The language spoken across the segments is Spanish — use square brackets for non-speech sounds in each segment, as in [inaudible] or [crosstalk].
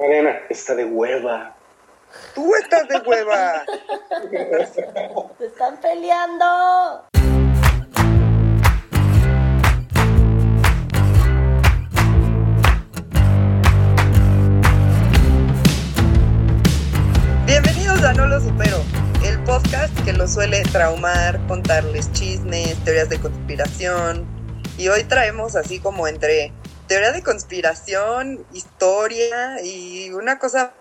Mariana, está de hueva. Tú estás de hueva. ¡Se están peleando! Bienvenidos a No Lo Supero, el podcast que los suele traumar, contarles chismes, teorías de conspiración. Y hoy traemos así como entre teoría de conspiración, historia y una cosa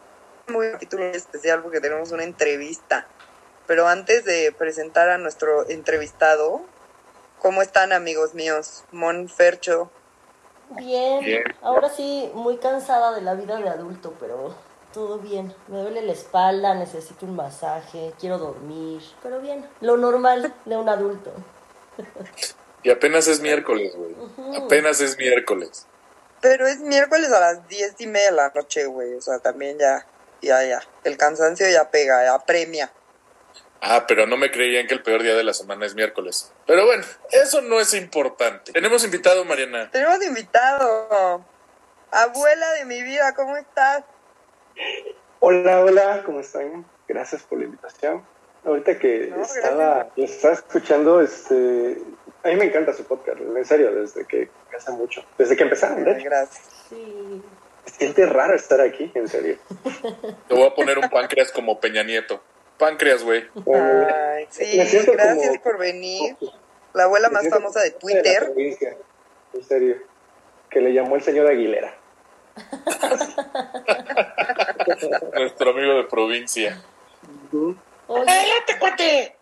muy capítulo especial porque tenemos una entrevista. Pero antes de presentar a nuestro entrevistado, ¿cómo están amigos míos? Mon Fercho. Bien. Bien. Ahora sí, muy cansada de la vida de adulto, pero todo bien. Me duele la espalda, necesito un masaje, quiero dormir, pero bien. Lo normal de un adulto. Y apenas es miércoles, güey. Apenas es miércoles. Pero es miércoles a las diez y media de la noche, güey. O sea, también ya, ya, ya. El cansancio ya pega, ya premia. Ah, pero no me creían que el peor día de la semana es miércoles. Pero bueno, eso no es importante. Tenemos invitado, Mariana. Tenemos invitado. Abuela de mi vida, ¿cómo estás? Hola, hola, ¿cómo están? Gracias por la invitación. Ahorita que No, estaba, estaba escuchando, este, a mí me encanta su podcast, en serio, desde que hace mucho, desde que empezaron, de hecho. gracias. Sí. Siente raro estar aquí, en serio. [laughs] Te voy a poner un páncreas como Peña Nieto. Páncreas, güey. Ay, sí, gracias como- por venir. La abuela más famosa de Twitter. provincia, En serio, que le llamó el señor Aguilera. [laughs] Nuestro amigo de provincia. Oye,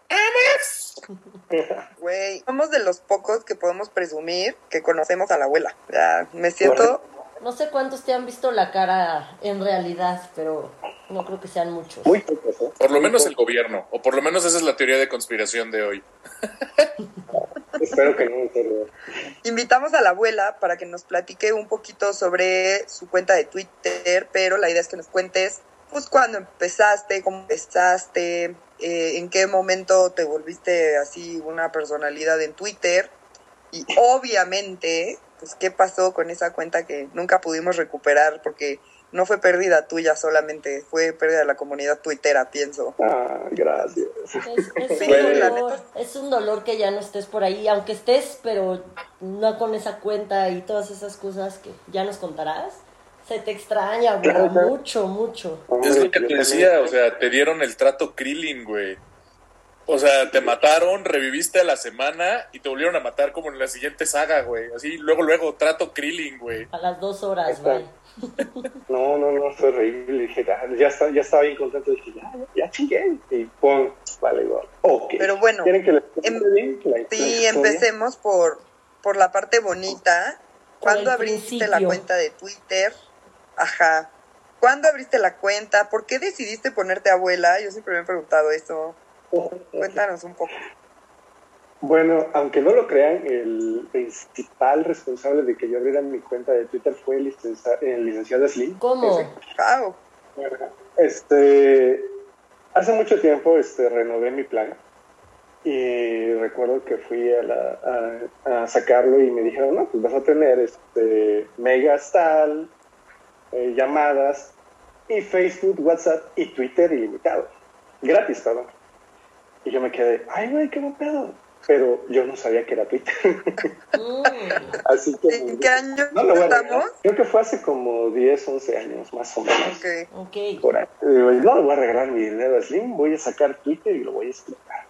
[laughs] Güey, somos de los pocos que podemos presumir que conocemos a la abuela. Ya, me siento... no sé cuántos te han visto la cara en realidad, pero no creo que sean muchos. Muy pocos, ¿eh? Por lo menos el gobierno. O por lo menos esa es la teoría de conspiración de hoy. [laughs] Espero que no. Invitamos a la abuela para que nos platique un poquito sobre su cuenta de Twitter, pero la idea es que nos cuentes pues cuándo empezaste, cómo empezaste, eh, en qué momento te volviste así una personalidad en Twitter y obviamente pues qué pasó con esa cuenta que nunca pudimos recuperar porque no fue pérdida tuya solamente, fue pérdida de la comunidad tuitera, pienso. Ah, gracias. Es, es un [laughs] dolor, es un dolor que ya no estés por ahí, aunque estés, pero no con esa cuenta y todas esas cosas que ya nos contarás. Se te extraña, güey, Claro, claro. mucho, mucho. Es lo que te decía, o sea, te dieron el trato Krillin, güey. O sea, te mataron, reviviste a la semana y te volvieron a matar como en la siguiente saga, güey. Así, luego, luego, trato Krillin, güey. A las dos horas, güey. [laughs] No, no, no, fue horrible. Dije, ah, ya, está, ya estaba bien contento. Dije, ya, ya, ya chingué. Y pum, vale, igual. Ok. Pero bueno, ¿Quieren que les em- bien Sí, empecemos por, por la parte bonita. ¿Cuándo abriste la cuenta de Twitter? Ajá. ¿Cuándo abriste la cuenta? ¿Por qué decidiste ponerte abuela? Yo siempre me he preguntado eso. Cuéntanos un poco. Bueno, aunque no lo crean, el principal responsable de que yo abriera mi cuenta de Twitter fue el, licenciado Slim. ¿Cómo? Wow. Este, hace mucho tiempo este, renové mi plan y recuerdo que fui a, la- a- a sacarlo y me dijeron, no, pues vas a tener este, megas tal, eh, llamadas y Facebook, WhatsApp y Twitter ilimitado. Gratis todo. Y yo me quedé, ay, güey, qué buen pedo. Pero yo no sabía que era Twitter. Mm, [laughs] Así que... ¿En qué año No lo estamos? Creo que fue hace como 10, 11 años, más o menos. Ok. ok. Por ahí. Digo, no le voy a regalar mi dinero a Slim, voy a sacar Twitter y lo voy a explotar.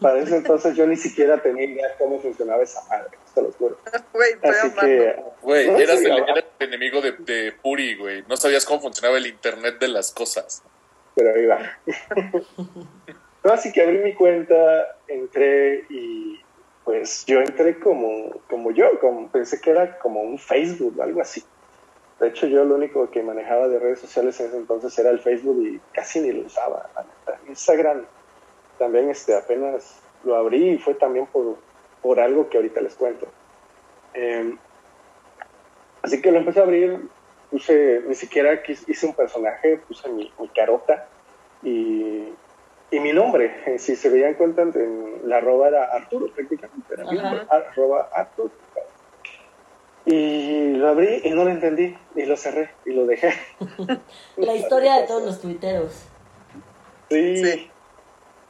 Para ese entonces yo ni siquiera tenía idea cómo funcionaba esa madre, te lo juro. [laughs] Güey, Así que, Güey, No, eras el, no. eras el enemigo de, de Puri, güey. No sabías cómo funcionaba el internet de las cosas. pero ahí va. [laughs] No, así que abrí mi cuenta, entré y pues yo entré como, como yo, como, pensé que era como un Facebook o algo así. De hecho, yo lo único que manejaba de redes sociales en ese entonces era el Facebook y casi ni lo usaba. la. Instagram también este, apenas lo abrí y fue también por, por algo que ahorita les cuento. Eh, así que lo empecé a abrir, puse, ni siquiera quis- hice un personaje, puse mi, mi carota y, y mi nombre. [laughs] Si se veían cuenta, en la arroba era Arturo prácticamente, era mi nombre, arroba Arturo. Y lo abrí y no lo entendí y lo cerré y lo dejé. [laughs] La historia de todos los tuiteros. Sí. Sí.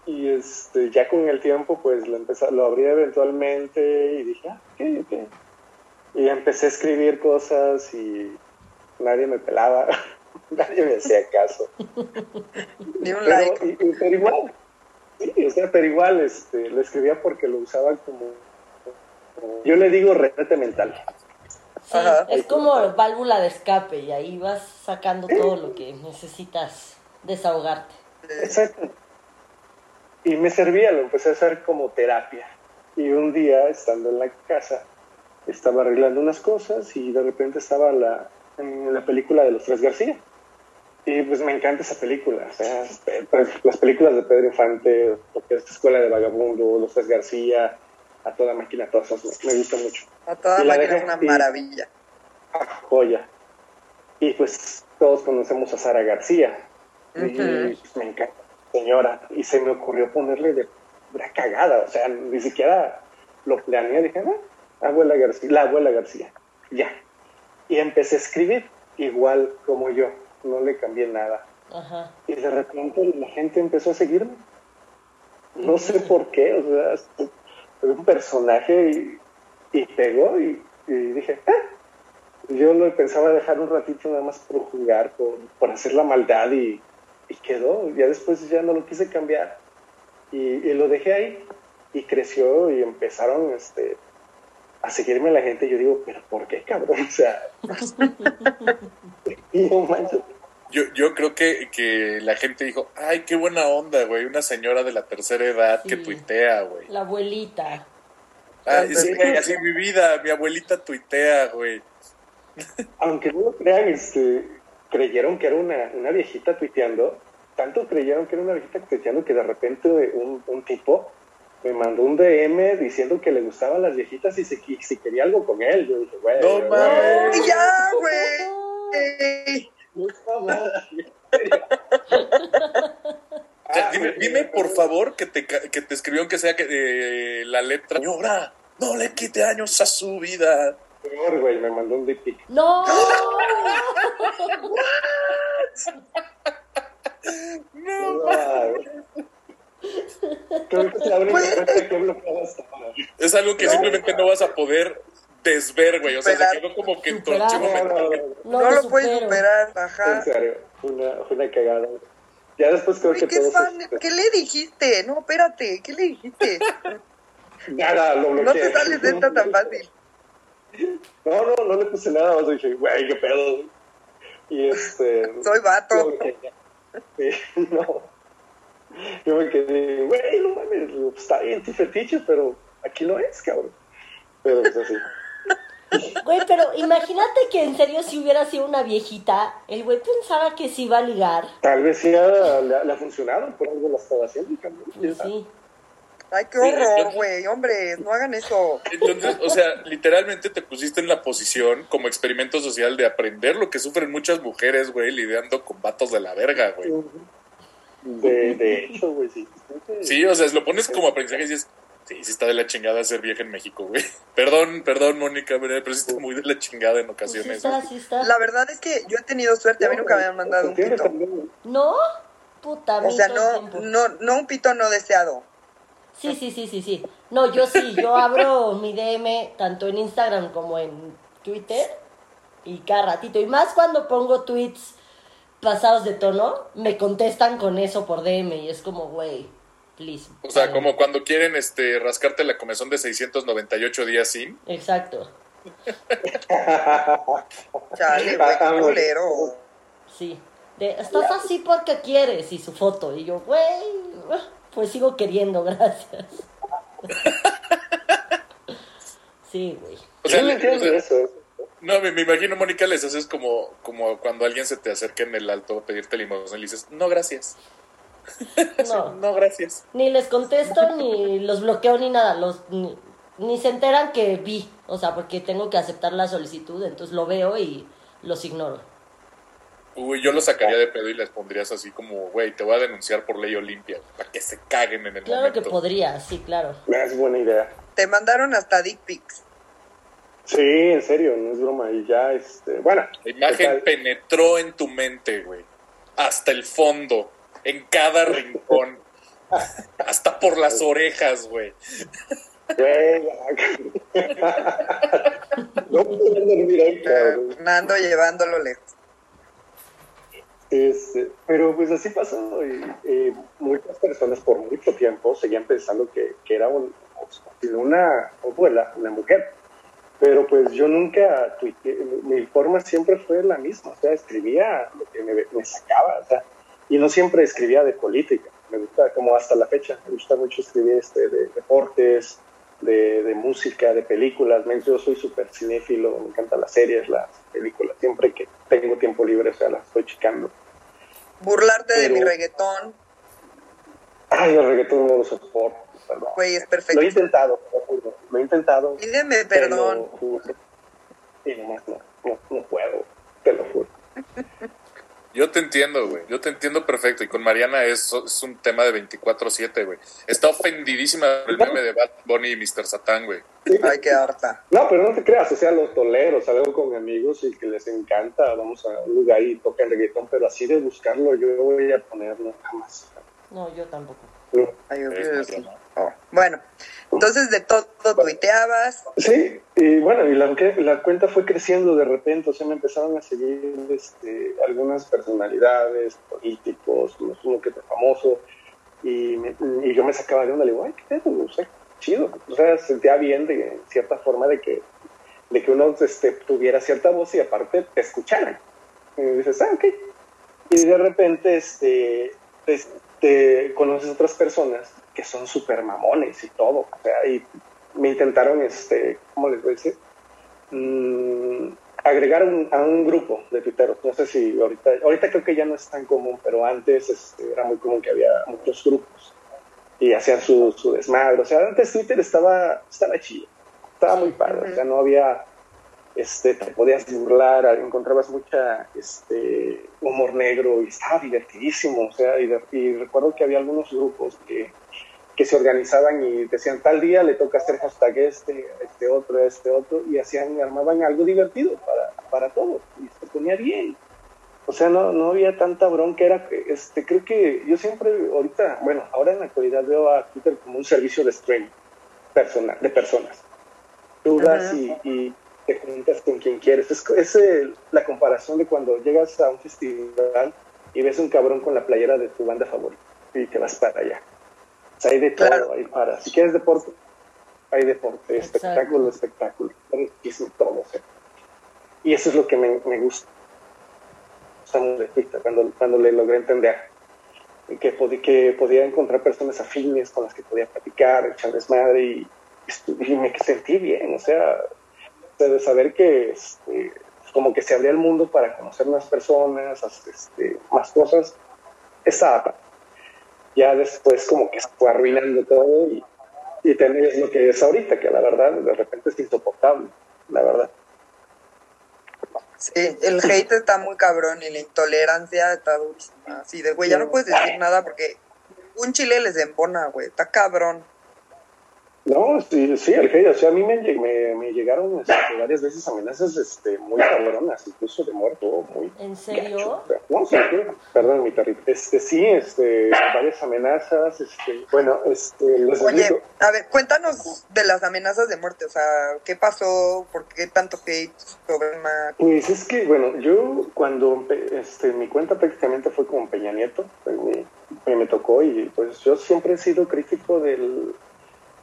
Y este, ya con el tiempo, pues lo, empecé, lo abrí eventualmente y dije, ah, ok, ok. Y empecé a escribir cosas y nadie me pelaba, [laughs] nadie me hacía caso. [laughs] Pero, like. y- y- pero igual, sí, o sea, pero igual este, lo escribía porque lo usaba como, como- yo le digo retrete mental. Sí, Ajá. es como válvula de escape y ahí vas sacando todo lo que necesitas desahogarte. Exacto. Y me servía, lo empecé a hacer como terapia. Y un día, estando en la casa, estaba arreglando unas cosas y de repente estaba la, en la película de los Tres García. Y pues me encanta esa película. O sea, pues, las películas de Pedro Infante, lo que es Escuela de Vagabundo, Los Tres García, A Toda Máquina, todas esas me, gustan mucho. A toda Y la máquina es una y- maravilla. Ah, joya. Y pues todos conocemos a Sara García. Y pues, me encanta, señora. Y se me ocurrió ponerle de la cagada. O sea, ni siquiera lo planeé. Dije, ah, abuela García, la abuela García. Ya. Y empecé a escribir igual como yo. No le cambié nada. Ajá. Y de repente la gente empezó a seguirme. No sé por qué, o sea, es un personaje y, y pegó y, y dije, ah. Yo lo pensaba dejar un ratito nada más por jugar, por, por hacer la maldad y, y quedó. Ya después ya no lo quise cambiar y, y lo dejé ahí y creció y empezaron este, a seguirme la gente. Yo digo, pero ¿por qué, cabrón? [laughs] O sea, y no manches. Yo, yo creo que, que la gente dijo, ay, qué buena onda, güey, una señora de la tercera edad que tuitea, güey. La abuelita. Sí, güey, así mi vida, mi abuelita tuitea, güey. aunque no lo crean, este, creyeron que era una, una viejita tuiteando, tanto creyeron que era una viejita tuiteando que de repente un, un tipo me mandó un DM diciendo que le gustaban las viejitas y si, si quería algo con él. Yo dije, güey, No mames. Y ya, güey. Ah, dime, dime, por favor, que te, que te escribieron que sea que, eh, la letra. Señora, no le quite años a su vida. Peor, güey, me mandó un dick pic. [laughs] ¡No! No, No. Creo que es la única cuenta que he bloqueado hasta ahora. Es algo que No. simplemente no vas a poder desver, güey. O sea, Superar. se quedó como que en Superar. No, no, no, No, No, lo lo puedes superar, en ajá. serio, fue una, una cagada. Ya después creo Uy, que qué todos... fan. este, ¿Qué le dijiste? No, espérate, ¿qué le dijiste? Nada, lo No bloqueé. te sales de esta tan fácil. No, no, no le puse nada, más dije, güey, qué pedo. Y este. Soy vato. yo me quedé- Sí, [laughs] no. Yo me quedé, güey, no mames, pues, está bien tu fetiche, pero aquí no es, cabrón. Pero es así. Güey, pero imagínate que en serio si hubiera sido una viejita, el güey pensaba que se iba a ligar. Tal vez sí le, ha- funcionado, por algo la estaba haciendo, cabrón. Pues sí. Ay, qué horror, güey. Hombre, no hagan eso. Entonces, o sea, literalmente te pusiste en la posición como experimento social de aprender lo que sufren muchas mujeres, güey, lidiando con vatos de la verga, güey. De, de hecho, güey, sí. Sí, o sea, lo pones como aprendizaje y dices, sí, sí está de la chingada ser vieja en México, güey. Perdón, perdón, Mónica, pero sí está muy de la chingada en sí ocasiones. está, güey. sí está. La verdad es que yo he tenido suerte. A mí nunca me han mandado un pito. ¿No? Puta, O sea, no, no, no un pito no deseado. Sí, sí, sí, sí, sí. No, yo sí, yo abro [laughs] mi DM tanto en Instagram como en Twitter y cada ratito. Y más cuando pongo tweets pasados de tono, me contestan con eso por DM y es como, güey, please. O sea, como cuando quieren este rascarte la comezón de 698 días sin. Exacto, [laughs] Chale, güey, qué güey. culero. sí. De, Estás así porque quieres y su foto. Y yo, güey, pues sigo queriendo, [laughs] gracias. Sí, güey. O sea, le- o eso. no, me, me imagino, Mónica, les haces como, como cuando alguien se te acerca en el alto a pedirte limosna y le dices, no, gracias. [laughs] No. No, gracias. Ni les contesto, ni los bloqueo, ni nada. Los, ni, ni se enteran que vi. O sea, porque tengo que aceptar la solicitud, entonces lo veo y los ignoro. Uy, yo lo sacaría de pedo y les pondrías así como, güey, te voy a denunciar por ley Olimpia, para que se caguen en el Claro que momento. podría, sí, claro. Es buena idea. Te mandaron hasta dick pics. Sí, en serio, no es broma. Y ya, este, bueno. La imagen total. penetró en tu mente, güey. Hasta el fondo, en cada rincón. [laughs] Hasta por las orejas, güey. Güey, ya. [laughs] no puedo dormir ahí, cabrón. Fernando llevándolo lejos. Este, pero pues así pasó y muchas personas por mucho tiempo seguían pensando que, era un- una abuela, una mujer. Pero pues yo nunca tuiteé, mi, mi forma siempre fue la misma, o sea, escribía lo que me, me sacaba, o sea, y no siempre escribía de política, me gusta como hasta la fecha, me gusta mucho escribir este, de deportes, de, de música, de películas, yo soy súper cinéfilo, me encantan las series, las películas, siempre que tengo tiempo libre, o sea, las estoy checando. Burlarte de mi reggaetón, Ay, el reggaetón no lo soporto, perdón. güey, es Lo he perfecto. intentado, te lo he intentado. Pídeme perdón. no puedo, te lo juro. [laughs] Yo te entiendo, güey. Yo te entiendo perfecto. Y con Mariana es, es un tema de 24-7, güey. Está ofendidísima por el meme de Bad Bunny y Mr. Satan, güey. Ay, qué harta. No, pero no te creas, o sea, lo tolero, salgo con amigos y que les encanta, vamos a un lugar y tocan reggaetón, pero así de buscarlo yo voy a ponerlo jamás. No, yo tampoco. No. Ay, yo Bueno, entonces de todo tuiteabas. Sí, y bueno, y la, la cuenta fue creciendo de repente, o sea, me empezaron a seguir este, algunas personalidades, políticos, uno que otro famoso, y, me- y yo me sacaba de onda, le digo, ay, qué pedo, o sea, chido, o sea, sentía bien de cierta forma de que, de que uno este, tuviera cierta voz y aparte te escucharan. Y dices, ah, ok. Y de repente, este, pues, te conoces otras personas que son súper mamones y todo, o sea, y me intentaron, este, ¿cómo les voy a decir? Mm, agregar un- a un grupo de tuiteros. No sé si ahorita, ahorita creo que ya no es tan común, pero antes este, era muy común que había muchos grupos y hacían su, su desmadre. O sea, antes Twitter estaba, estaba chido, estaba muy padre, o sea, no había, este, te podías burlar, encontrabas mucha, este, humor negro y estaba divertidísimo, o sea, y, de- y recuerdo que había algunos grupos que que se organizaban y decían tal día le toca hacer hashtag este, este otro, este otro, y hacían, armaban algo divertido para, para todos, y se ponía bien. O sea, no, no había tanta bronca, era, este, creo que yo siempre, ahorita, bueno, ahora en la actualidad veo a Twitter como un servicio de streaming personal, de personas. Tú das y, y te juntas con quien quieres. Es, es el- la comparación de cuando llegas a un festival y ves un cabrón con la playera de tu banda favorita y te vas para allá. O sea, hay de todo, Claro. hay para. Si quieres deporte, hay deporte, Exacto. espectáculo, espectáculo, hay muchísimo todo. o sea. Y eso es lo que me, me gusta. Estamos de Twitter, cuando, cuando le logré entender que, pod- que podía encontrar personas afines con las que podía platicar, echar desmadre y, y me sentí bien, o sea, de saber que este, como que se abría el mundo para conocer más personas, este, más cosas, padre. Ya después como que se fue arruinando todo y, y tener lo que es ahorita, que la verdad de repente es insoportable, la verdad. Sí, el hate está muy cabrón y la intolerancia está durísima. Así de, güey, ya no puedes decir nada porque un chile les embona, güey. Está cabrón. No, sí, sí, el hate, o sea, a mí me, me, me llegaron este, varias veces amenazas este, muy cabronas, incluso de muerto, muy ¿En serio? No, sí, sí, perdón, mi perrito. Este, sí, este, varias amenazas, este, bueno, este, les Oye, a ver, cuéntanos de las amenazas de muerte. O sea, ¿qué pasó? ¿Por qué tanto hate sobre Mac? Pues es que, bueno, yo cuando este, mi cuenta prácticamente fue con Peña Nieto, pues, me- me tocó y pues yo siempre he sido crítico del,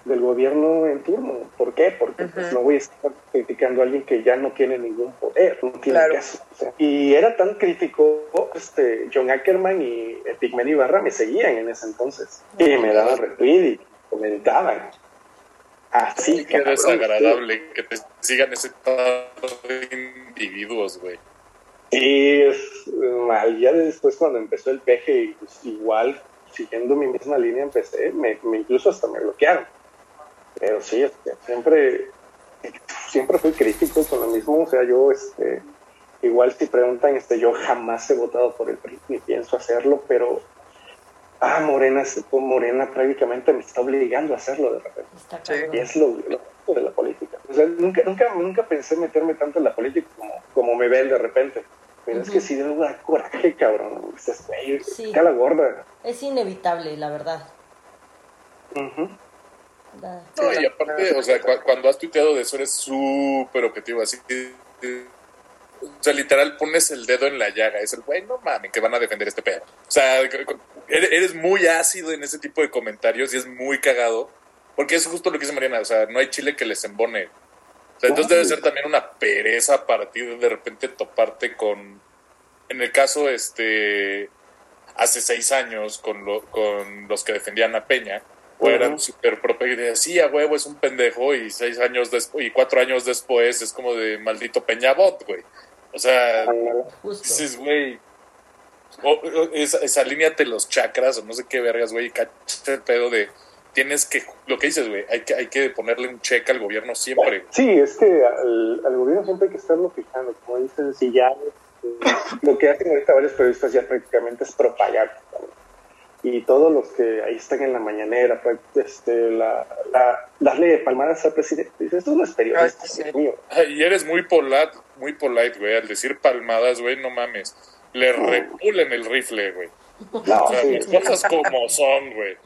del gobierno en turno. ¿Por qué? Porque pues, no voy a estar criticando a alguien que ya no tiene ningún poder, no tiene Claro. caso. o sea. y era tan crítico, este, John Ackerman y Pigmen Ibarra me seguían en ese entonces y me daban retweet y comentaban. Así, Qué cabrón, desagradable que te sigan ese tipo de individuos, güey. Sí, es mal. Ya después cuando empezó el peje, y, pues, igual, siguiendo mi misma línea, empecé, me, me- incluso hasta me bloquearon. Pero sí, este, siempre, siempre fui crítico con lo mismo. O sea, yo, este, igual si preguntan, este, yo jamás he votado por el PRI, ni pienso hacerlo, pero, ah, Morena, Morena prácticamente me está obligando a hacerlo de repente. Está Sí. y es lo, lo- de la política. O sea, nunca, nunca, nunca pensé meterme tanto en la política como, como me ven de repente. Pero es que sí da coraje, cabrón. Güey, Sí. la gorda. Es inevitable, la verdad. Ujú. Da- No, y aparte, o sea, cu- cuando has tuiteado de eso eres súper objetivo, así. O sea, literal pones el dedo en la llaga. Es el güey, no mames, que van a defender este pedo. O sea, eres muy ácido en ese tipo de comentarios y es muy cagado. Porque es justo lo que dice Mariana, o sea, no hay chile que les embone. O sea, entonces debe ser también una pereza para ti de de repente toparte con. En el caso, este. Hace seis años, con, lo- con los que defendían a Peña, o eran Ujú. súper sí, a huevo es un pendejo, y seis años después, y cuatro años después es como de maldito Peñabot, güey. O sea. Justo. dices, güey. o- o esa, esa alíñate los chakras, o no sé qué vergas, güey, y cacha el pedo de. Tienes que. Lo que dices, güey, hay que, hay que ponerle un cheque al gobierno siempre. güey. Sí, es que al, al gobierno siempre hay que estarlo fijando. Como dicen, si ya eh, lo que hacen ahorita varios periodistas ya prácticamente es propagar. Y todos los que ahí están en la mañanera, pues, este, la, la, darle palmadas al presidente. Dice, esto no es periodista, sí. Y eres muy polite, muy polite, güey. Al decir palmadas, güey, no mames. Le repulen el rifle, güey. No, O sea, sí. las cosas como son, güey.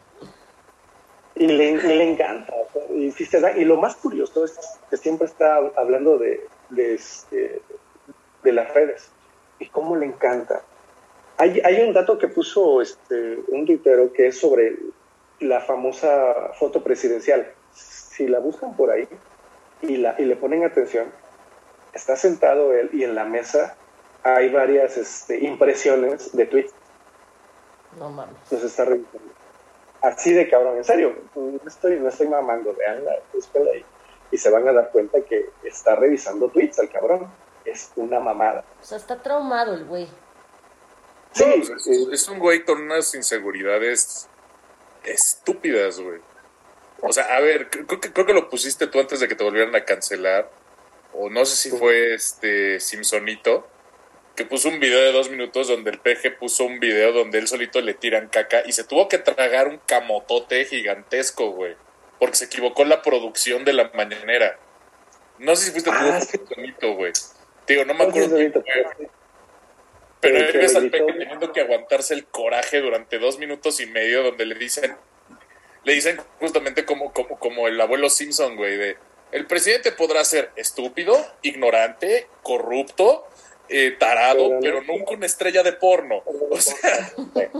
Y le, encanta. o sea, y, sí se da- y lo más curioso es que siempre está hablando de, de, este, de las redes. Y cómo le encanta. Hay, hay un dato que puso este, un tuitero que es sobre la famosa foto presidencial. Si la buscan por ahí y, la, y le ponen atención, está sentado él y en la mesa hay varias este, impresiones de tweets. No mames. Los está revisando. Así de cabrón, en serio. No estoy, no estoy mamando, veanla, búsquenla ahí. Y se van a dar cuenta que está revisando tweets al cabrón. Es una mamada. O sea, está traumado el güey. Sí, No, es, un güey con unas inseguridades estúpidas, güey. O sea, a ver, creo que, creo que lo pusiste tú antes de que te volvieran a cancelar. O no sé si fue este Simpsonito, que puso un video de dos minutos donde el PG puso un video donde él solito le tiran caca y se tuvo que tragar un camotote gigantesco, güey. Porque se equivocó la producción de la mañanera. No sé si fuiste tú Ah, sí. Simpsonito, güey. Digo, no me acuerdo. Pero él. Peque teniendo que aguantarse el coraje durante dos minutos y medio donde le dicen, le dicen justamente como, como, como el abuelo Simpson, güey, de el presidente podrá ser estúpido, ignorante, corrupto, eh, tarado, Pero no- nunca una estrella de porno. O sea,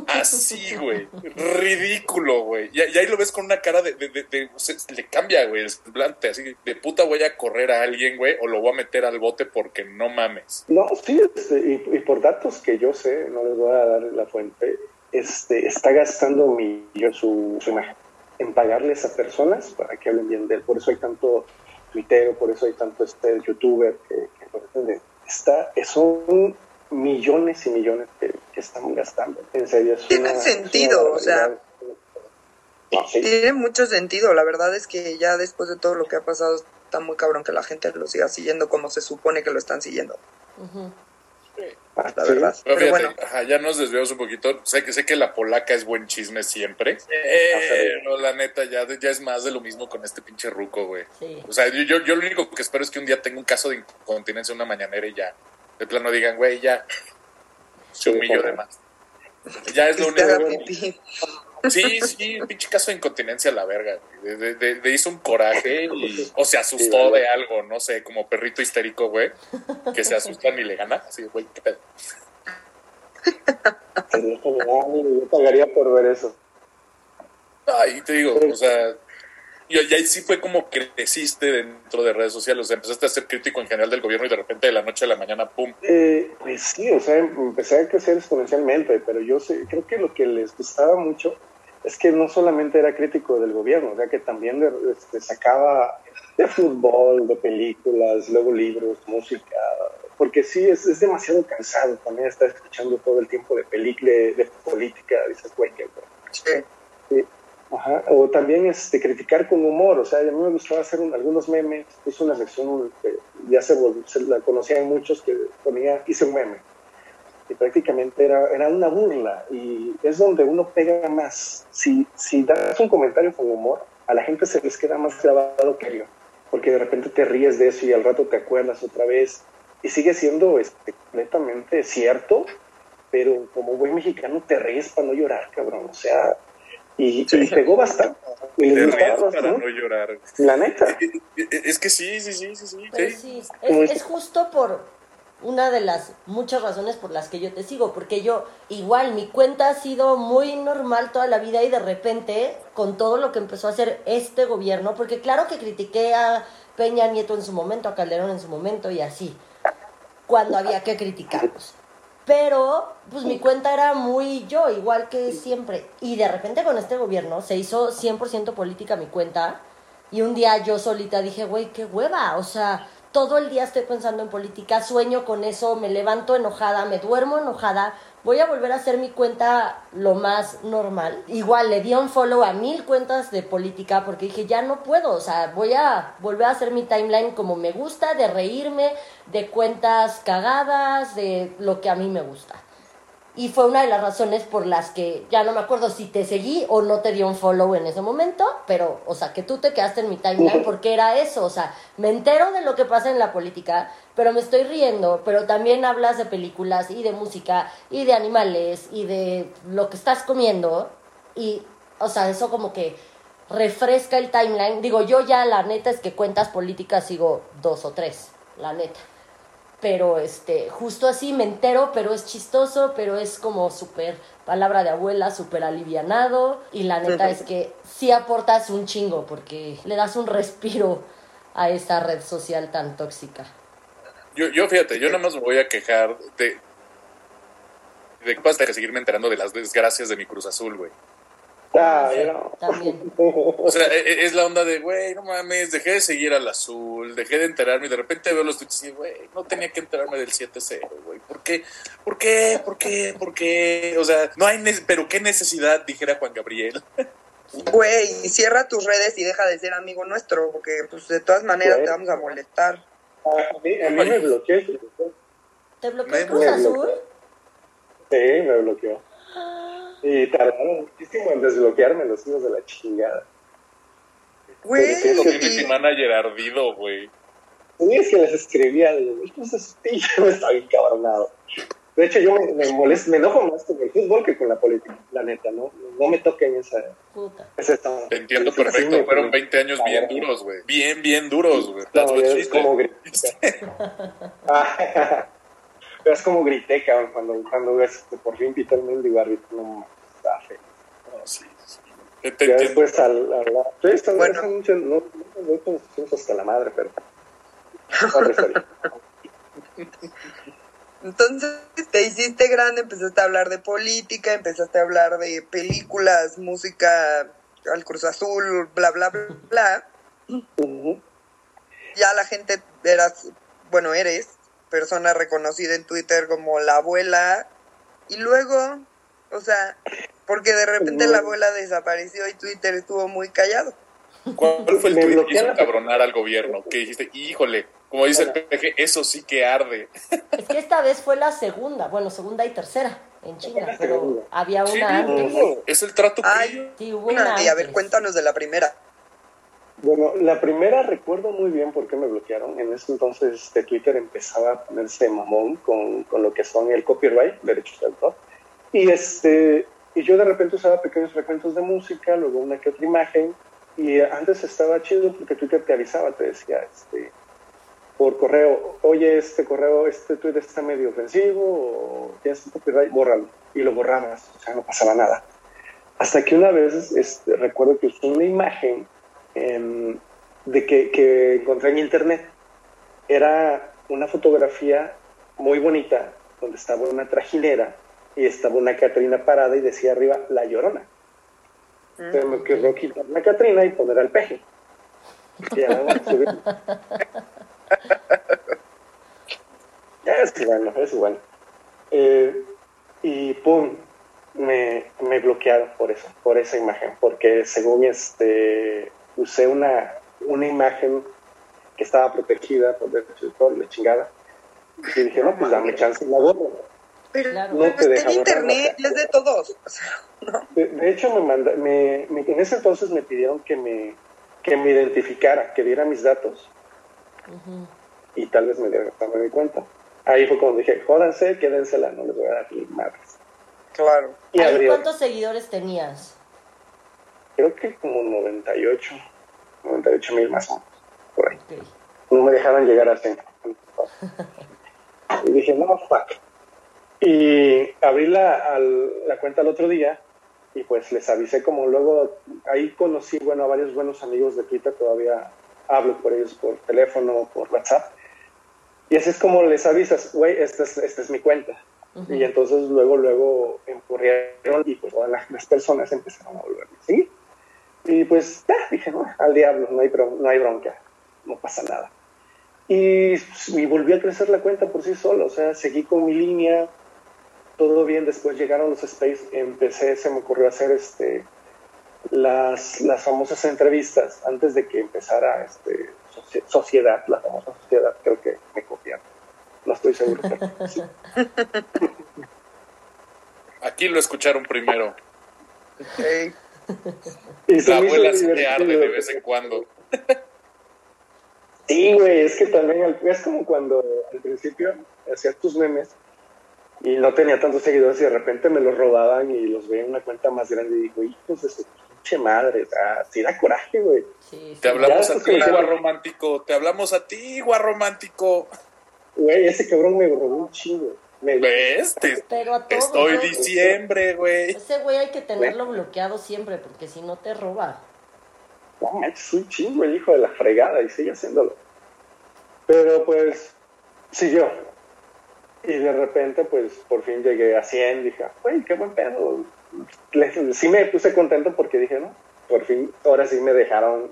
así, güey. Ridículo, güey. Y, y ahí lo ves con una cara de, de- de- de- o sea, le cambia, güey, el semblante, así de puta voy a correr a alguien, güey, o lo voy a meter al bote porque no mames. No, sí, este, y, y por datos que yo sé, no les voy a dar la fuente, este, está gastando millón su, su imagen en pagarles a personas para que hablen bien de él. Por eso hay tanto tuitero, por eso hay tanto este youtuber que, que de- está, son millones y millones que, que están gastando. En serio, es Tiene una- es sentido, una o sea. sí. Tiene mucho sentido, la verdad es que ya después de todo lo que ha pasado está muy cabrón que la gente lo siga siguiendo como se supone que lo están siguiendo, la sí. verdad. Pero Pero fíjate, bueno, ajá, ya nos desviamos un poquito. Sé que sé que la polaca es buen chisme siempre. Pero la neta, ya, ya es más de lo mismo con este pinche ruco, güey. Sí. O sea, yo, yo, yo lo único que espero es que un día tenga un caso de incontinencia en una mañanera y ya. De plano digan, güey, ya. Se humilló de más. Ya es lo [laughs] único. Sí, [laughs] sí, un pinche caso de incontinencia a la verga. güey. De, de- de- de hizo un coraje y, [laughs] o se asustó Sí, de algo, no sé, como perrito histérico, güey, que se asustan y le gana. Así, güey, qué pedo. Sería genial, Yo pagaría por ver eso. Ay, te digo, o sea, y, y ahí sí fue como creciste dentro de redes sociales, o sea, empezaste a ser crítico en general del gobierno y de repente de la noche a la mañana, pum. Eh, pues sí, o sea, empecé a crecer exponencialmente, pero yo sé, creo que lo que les gustaba mucho es que no solamente era crítico del gobierno, o sea, que también de- este, sacaba de fútbol, de películas, luego libros, música, porque sí, es, es demasiado cansado también estar escuchando todo el tiempo de película, de, de política, dices, güey, que Sí. Ajá, o también este, criticar con humor, o sea, a mí me gustaba hacer un- algunos memes, hice una sección que ya se, se la conocían muchos que ponía, hice un meme, y prácticamente era, era una burla, y es donde uno pega más. Si, si das un comentario con humor, a la gente se les queda más grabado que yo, porque de repente te ríes de eso y al rato te acuerdas otra vez. Y sigue siendo este, completamente cierto, pero como buen mexicano te ríes para no llorar, cabrón. O sea, y, y pegó bastante. Y les gustaba para no llorar. La neta. Es que sí, sí, sí, sí, sí. Sí. sí, es- es justo por una de las muchas razones por las que yo te sigo, porque yo igual mi cuenta ha sido muy normal toda la vida y de repente con todo lo que empezó a hacer este gobierno, porque claro que critiqué a Peña Nieto en su momento, a Calderón en su momento y así, cuando había que criticarlos. Pero, pues mi cuenta era muy yo, igual que siempre. Y de repente con este gobierno se hizo 100% política mi cuenta. Y un día yo solita dije, güey, qué hueva. O sea, todo el día estoy pensando en política, sueño con eso, me levanto enojada, me duermo enojada. Voy a volver a hacer mi cuenta lo más normal. Igual le di un follow a mil cuentas de política porque dije, ya no puedo. O sea, voy a volver a hacer mi timeline como me gusta, de reírme, de cuentas cagadas, de lo que a mí me gusta. Y fue una de las razones por las que ya no me acuerdo si te seguí o no te di un follow en ese momento, pero, o sea, que tú te quedaste en mi timeline [laughs] porque era eso, o sea, me entero de lo que pasa en la política, pero me estoy riendo, pero también hablas de películas y de música y de animales y de lo que estás comiendo y, o sea, eso como que refresca el timeline. Digo, yo ya la neta es que cuentas políticas sigo dos o tres, la neta pero este justo así me entero pero es chistoso pero es como súper palabra de abuela súper alivianado y la neta es que sí aportas un chingo porque le das un respiro a esa red social tan tóxica Yo, yo fíjate, yo nada más me voy a quejar de. de que seguirme enterando de las desgracias de mi Cruz Azul, güey. Ah, Sí, no. también [laughs] O sea, e- e- es la onda de, güey, no mames, dejé de seguir al azul, dejé de enterarme y de repente veo los tweets y digo, güey, no tenía que enterarme del 7-0, güey. ¿Por qué? ¿Por qué? ¿Por qué? ¿Por qué? O sea, no hay, pero qué necesidad, dijera Juan Gabriel. [laughs] Güey, cierra tus redes y deja de ser amigo nuestro, porque pues de todas maneras Güey. te vamos a molestar. A mí, a mí me bloqueó. Sí, te bloqueó Cruz me Azul bloqueó. me bloqueó. Y tardaron muchísimo en desbloquearme los hijos de la chingada. Güey, sí, Community manager ardido, güey. Y es que les escribía, digo, pues y yo estaba bien cabronado. De hecho, yo me, me molesto, me enojo más con el fútbol que con la política, la neta, ¿no? No me toquen esa, puta esa Te entiendo sí, perfecto, sí, me- fueron 20 años bien Cabrón. duros, güey. Bien, bien duros, güey. That's No, what ya she es como. Ah, [laughs] [laughs] es como grité, cabrón, cuando, cuando ves que por fin pitó el mendigo árbitro, no está feo. No, sí, sí. Te, te Ya después al, al, sí, están- Bueno. están mucho- no, no, no, no, no, hasta la madre, pero. Entonces te hiciste grande, empezaste a hablar de política, empezaste a hablar de películas, música, al Cruz Azul, bla, bla, bla, bla. Ujú. Ya la gente eras, bueno, eres persona reconocida en Twitter como la abuela. Y luego, o sea, porque de repente la abuela desapareció y Twitter estuvo muy callado. ¿Cuál fue el tweet que hizo cabronar al gobierno? Que dijiste, híjole, como dice el PG, eso sí que arde. es que esta vez fue la segunda bueno segunda y tercera en China pero había Sí, una antes es el trato que Ay, sí hubo una una, y a ver, antes. cuéntanos de la primera. Bueno, la primera recuerdo muy bien por qué me bloquearon. En ese entonces este, Twitter empezaba a ponerse mamón con, con lo que son el copyright, derechos de autor. Y, este, y yo de repente usaba pequeños fragmentos de música, luego una que otra imagen. Y antes estaba chido porque Twitter te avisaba, te decía este, por correo, oye, este correo, este tweet está medio ofensivo, o tienes un copyright, bórralo. Y lo borrabas, o sea, no pasaba nada. Hasta que una vez este, recuerdo que usé una imagen em, de que, que encontré en internet. Era una fotografía muy bonita donde estaba una trajinera y estaba una Catrina parada y decía arriba La Llorona. Entonces me quedó quitar la Catrina y poner al peje. Y ya. [laughs] Es bueno, es bueno. Eh, y pum, me, me bloquearon por eso, por esa imagen, porque según este usé una, una imagen que estaba protegida por derechos de autor, la chingada. Y dije, no, pues dame chance y la borro. Pero Claro. No te está deja en borrar, internet, o sea. es de todos. O sea, De, de hecho, me manda, me, me- en ese entonces me pidieron que me, que me identificara, que diera mis datos y tal vez me diera me di cuenta. Ahí fue cuando dije, jódanse, quédensela, no les voy a dar ni madres. Claro. Y ¿Cuántos seguidores tenías? Creo que como 98, 98 mil más o menos, por ahí. Ok. no me dejaban llegar a 100. [laughs] Y dije, no, fuck. Y abrí la, al- la cuenta el otro día y pues les avisé como luego, ahí conocí, bueno, a varios buenos amigos de Twitter, todavía hablo por ellos por teléfono, por WhatsApp. Y así es como les avisas, güey, esta es, esta es mi cuenta. Y entonces luego, luego ocurrieron y pues todas las, las personas empezaron a volver a seguir. Y pues, ah, dije, no, al diablo, no hay, no hay bronca, no pasa nada. Y, y volví a crecer la cuenta por sí solo, o sea, seguí con mi línea, todo bien, después llegaron los space, empecé, se me ocurrió hacer este las, las famosas entrevistas antes de que empezara este socie- sociedad, la famosa sociedad, creo que me copiaron. No estoy seguro. pero sí. [laughs] Aquí lo escucharon primero. La abuela se te arde de vez en cuando. Sí, güey, es que también es como cuando al principio hacías tus memes y no tenía tantos seguidores y de repente me los robaban y los veía en una cuenta más grande y digo, hijos de su pinche madre, o sea, sí da coraje, güey. Sí, sí. Te hablamos a ti, guarromántico. Te hablamos a ti, guarromántico. Güey, ese cabrón me robó un chingo. Me, ¿Ves? Te, Pero a todos. estoy ¿no? diciembre, güey. Ese güey hay que tenerlo bloqueado siempre, porque si no te roba. No manches, un chingo el hijo de la fregada y sigue haciéndolo. Pero pues siguió. Y de repente, pues por fin llegué a 100. Dije, güey, qué buen pedo. Sí me puse contento porque dije, no, por fin, ahora sí me dejaron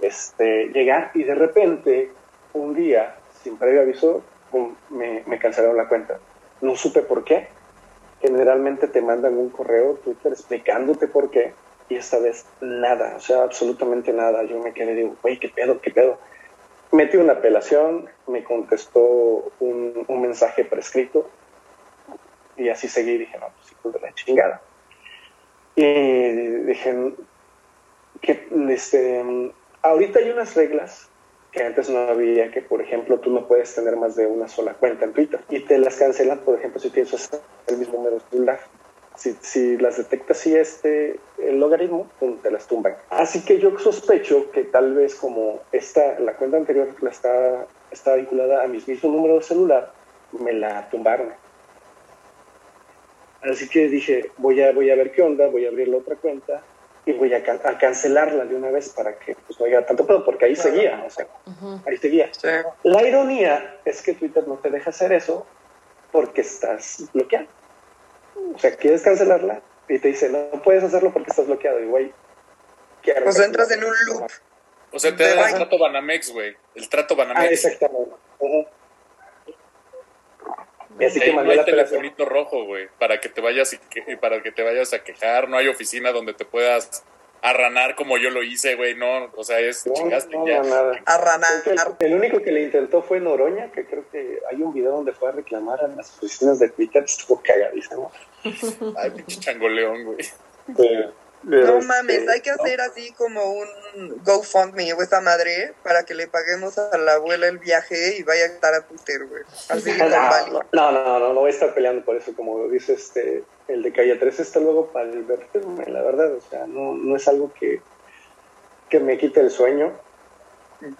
este, llegar. Y de repente, un día, sin previo aviso, me, me cancelaron la cuenta. No supe por qué. Generalmente te mandan un correo Twitter explicándote por qué y esta vez nada, o sea, absolutamente nada. Yo me quedé, digo, güey, qué pedo, qué pedo. Metí una apelación, me contestó un, un mensaje prescrito y así seguí. Dije, no, pues hijos de la chingada. Y dije, que este, ahorita hay unas reglas que antes no había, que por ejemplo tú no puedes tener más de una sola cuenta en Twitter y te las cancelan, por ejemplo, si tienes el mismo número de celular. Si, si las detecta así este, el logaritmo, te las tumban. Así que yo sospecho que tal vez como esta, la cuenta anterior la está, está vinculada a mi mismo número de celular, me la tumbaron. Así que dije, voy a, voy a ver qué onda, voy a abrir la otra cuenta y voy a, can- a cancelarla de una vez para que pues, no haya tanto pedo, porque ahí seguía, o sea, ahí seguía. sí. La ironía es que Twitter no te deja hacer eso porque estás bloqueado. O sea, quieres cancelarla y te dice, no, puedes hacerlo porque estás bloqueado. Y güey, quiero Pues entras en un loop. O sea, te dan el trato Banamex, güey. El trato Ah, Banamex. exactamente. Ujú. Y así que no hay la telefonito rojo, güey, para que te vayas y que- para que te vayas a quejar. No hay oficina donde te puedas arranar como yo lo hice, güey. No, o sea, es No, chingaste no, ya. no, nada. A ranar. Creo que El, el único que le intentó fue Noroña, que creo que hay un video donde fue a reclamar a las oficinas de Twitter. Estuvo cagadísimo. Ay, pinche changoleón, güey. Pero, pero, No mames, hay que no. hacer así como un GoFundMe o esa madre para que le paguemos a la abuela el viaje y vaya a estar a Twitter, güey. Silicon [laughs] Valley. No, no, no, no, no voy a estar peleando por eso, como dice este, el de Calle 3 está luego para divertirme, la verdad, o sea, no, no es algo que, que me quite el sueño,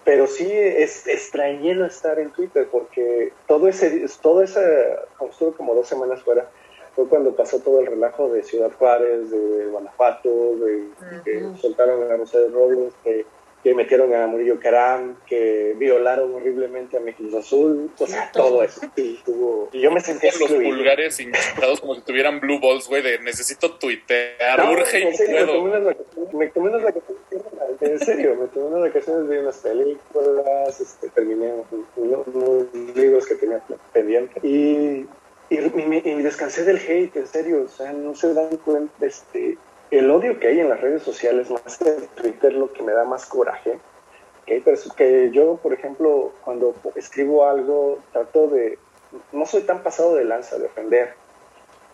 pero sí es extrañé no estar en Twitter, porque todo ese, todo ese, como estuve como dos semanas fuera, fue cuando pasó todo el relajo de Ciudad Juárez, de Guanajuato, de que soltaron a Mercedes Robles, que, que metieron a Murillo Caram, que violaron horriblemente a Cruz Azul, o sea, todo eso. Y yo me sentía Con los pulgares hinchados como si tuvieran blue balls, güey, de necesito tuitear, No, urge y serio, puedo. me tomé unas vacaciones, en serio, me tomé unas vacaciones, vi unas películas, este, terminé un- unos, unos libros que tenía pendientes y, y, me- y descansé del hate, en serio, o sea, no se dan cuenta, este, el odio que hay en las redes sociales, más que en Twitter, lo que me da más coraje, que, que yo, por ejemplo, cuando escribo algo, trato de, no soy tan pasado de lanza, de ofender,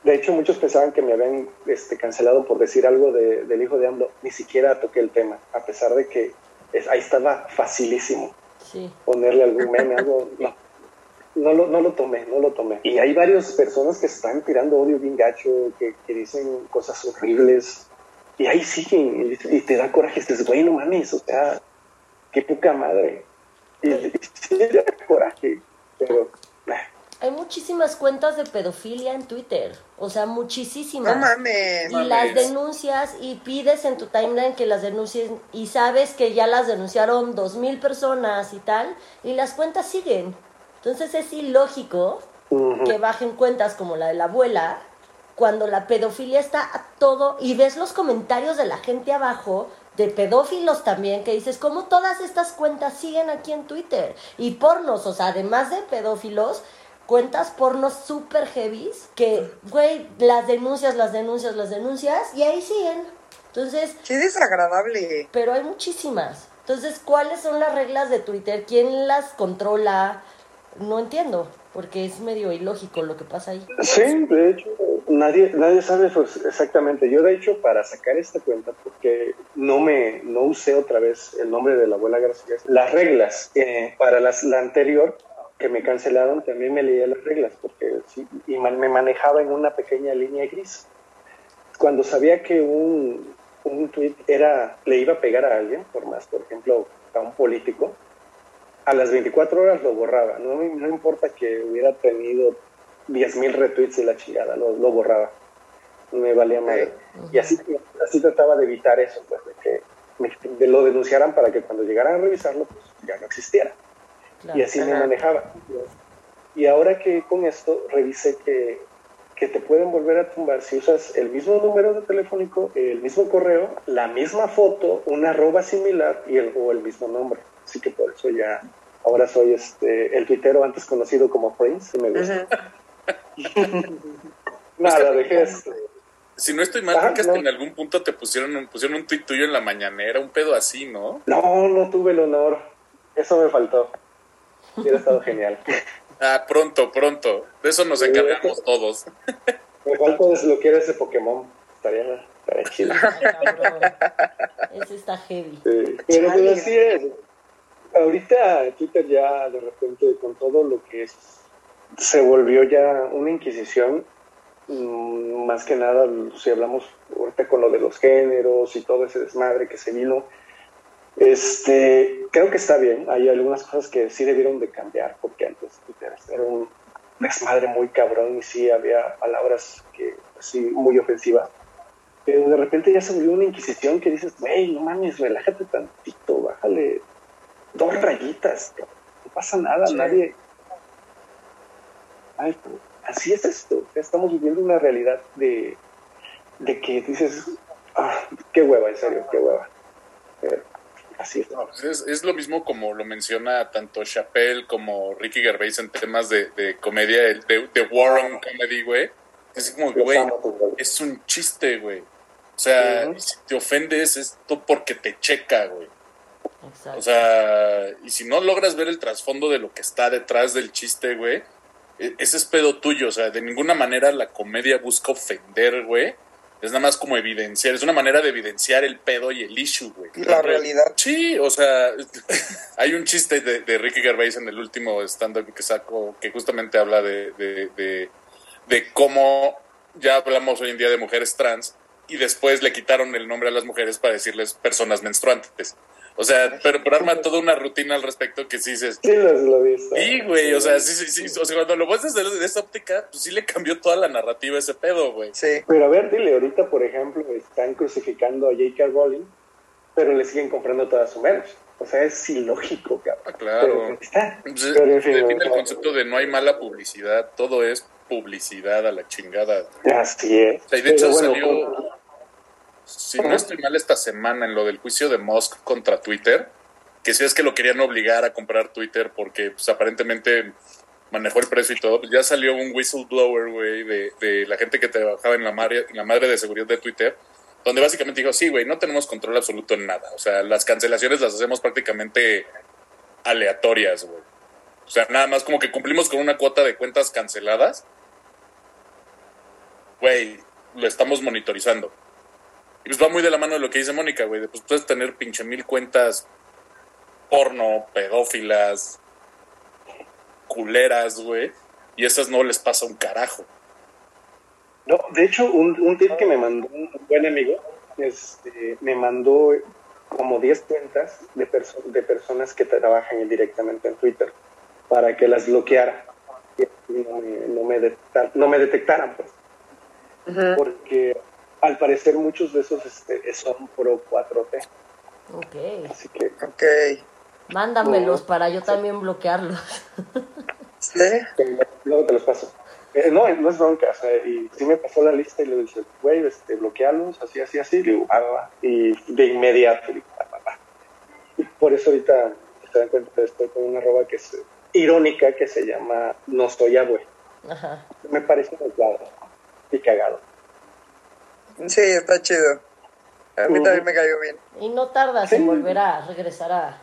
de hecho, muchos pensaban que me habían este, cancelado por decir algo de- del hijo de AMLO. Ni siquiera toqué el tema, a pesar de que es, ahí estaba facilísimo Sí. ponerle algún meme, algo, no. No lo, no lo tomé, no lo tomé. Y hay varias personas que están tirando odio bien gacho, que, que dicen cosas horribles. Y ahí siguen, y, y te da coraje, dices, güey, no mames, o sea, qué poca madre. Y, y sí da coraje, pero nah, Hay muchísimas cuentas de pedofilia en Twitter. O sea, muchísimas. No mames. Y Mames. las denuncias y pides en tu timeline que las denuncien y sabes que ya las denunciaron dos mil personas y tal y las cuentas siguen. Entonces es ilógico que bajen cuentas como la de la abuela cuando la pedofilia está a todo y ves los comentarios de la gente abajo de pedófilos también que dices cómo todas estas cuentas siguen aquí en Twitter y pornos, o sea, además de pedófilos cuentas pornos super heavies que, güey, las denuncias, las denuncias, las denuncias y ahí siguen. Entonces, Qué desagradable. pero hay muchísimas. Entonces, ¿cuáles son las reglas de Twitter? ¿Quién las controla? No entiendo, porque es medio ilógico lo que pasa ahí. Sí, de hecho, nadie, nadie sabe pues, exactamente. Yo, de hecho, para sacar esta cuenta, porque no me no usé otra vez el nombre de la abuela García, las reglas eh, para las, la anterior que me cancelaron, también me leía las reglas, porque sí, y man- me manejaba en una pequeña línea gris. Cuando sabía que un, un tweet era, le iba a pegar a alguien, por más, por ejemplo, a un político, a las 24 horas lo borraba. No, me- no importa que hubiera tenido 10.000 retweets y la chingada, lo, lo borraba. Me valía madre. Y así, así trataba de evitar eso, pues, de que me, de lo denunciaran para que cuando llegaran a revisarlo, pues ya no existiera. Claro. Y así me manejaba. Y ahora que con esto revisé que, que te pueden volver a tumbar si usas el mismo número de telefónico, el mismo correo, la misma foto, una arroba similar y el, o el mismo nombre. Así que por eso ya ahora soy este el tuitero antes conocido como Prince y me gusta. [laughs] Nada, dejé esto. Si no estoy mal, Ah, creo que no. en algún punto te pusieron un, pusieron un tuit tuyo en la mañanera, un pedo así, ¿no? No, no tuve el honor. Eso me faltó. Hubiera estado genial. Ah, pronto, pronto. De eso nos Sí, encargamos todos. [laughs] Me falta desbloquear ese Pokémon. Estaría, estaría chido. Cabrón. [laughs] Ese está heavy. Sí, pero pues así es. Ahorita Twitter ya de repente con todo lo que es, se volvió ya una inquisición, mm, más que nada si hablamos ahorita con lo de los géneros y todo ese desmadre que se vino, este, creo que está bien, hay algunas cosas que sí debieron de cambiar, porque antes Twitter era un desmadre muy cabrón y sí había palabras que sí muy ofensivas. Pero de repente ya se volvió una inquisición que dices, güey, no mames, relájate tantito, bájale dos rayitas, no pasa nada, Sí. nadie. Ay, pues, así es esto, estamos viviendo una realidad de, de que dices, ah, qué hueva, en serio, qué hueva. Pero así es. No, pues es, es lo mismo como lo menciona tanto Chappelle como Ricky Gervais en temas de, de comedia, el de, de War on Comedy, güey. Es como, güey, es un chiste, güey. O sea, si te ofendes es todo porque te checa, güey. Exacto. O sea, y si no logras ver el trasfondo de lo que está detrás del chiste, güey, e- ese es pedo tuyo. O sea, de ninguna manera la comedia busca ofender, güey. Es nada más como evidenciar, es una manera de evidenciar el pedo y el issue, güey. La realidad. Sí, o sea, [laughs] hay un chiste de, de Ricky Gervais en el último stand-up que sacó que justamente habla de, de, de, de cómo ya hablamos hoy en día de mujeres trans y después le quitaron el nombre a las mujeres para decirles personas menstruantes. O sea, pero, pero arma toda una rutina al respecto que sí dices, Sí, lo, lo he visto. sí, güey, o sea, sí, sí, sí, o sea, cuando lo ves desde desde esa óptica, pues sí le cambió toda la narrativa a ese pedo, güey. Sí. Pero a ver, dile, ahorita, por ejemplo, están crucificando a J.K. Rowling, pero le siguen comprando todas sus menos. O sea, es ilógico, cabrón. Ah, claro. Pero está. Pues, Pero en fin, define el concepto de no hay mala publicidad, todo es publicidad a la chingada. Así es. O sea, y de hecho bueno, salió, si no estoy mal, esta semana en lo del juicio de Musk contra Twitter, que si es que lo querían obligar a comprar Twitter porque pues, aparentemente manejó el precio y todo, pues ya salió un whistleblower, güey, de, de la gente que trabajaba en la, madre, la madre de seguridad de Twitter, donde básicamente dijo, sí, güey, no tenemos control absoluto en nada. O sea, las cancelaciones las hacemos prácticamente aleatorias, güey. O sea, nada más como que cumplimos con una cuota de cuentas canceladas. Güey, lo estamos monitorizando. Y pues va muy de la mano de lo que dice Mónica, güey. de, Pues puedes tener pinche mil cuentas porno, pedófilas, culeras, güey. Y esas no les pasa un carajo. No, de hecho, un, un tip que me mandó un buen amigo, este, me mandó como 10 cuentas de, perso- de personas que trabajan directamente en Twitter para que las bloqueara y no me, no me, detectar- no me detectaran, pues. Porque al parecer muchos de esos este, son pro 4T. Ok. Así que Ok. Mándamelos para yo también bloquearlos. [laughs] ¿Sí? luego te los paso. Eh, no, no es bronca, o sea, y sí me pasó la lista y le dije, güey, este, bloquearlos, así, así, así, le digo, ah, y de inmediato, le digo, ah. Y por eso ahorita, se dan cuenta, estoy con una arroba que es eh, irónica, que se llama No soy abue. Ajá. Me parece muy claro y cagado. Sí, está chido. A mí también me cayó bien. Y no tardas Sí. en volver a regresar a,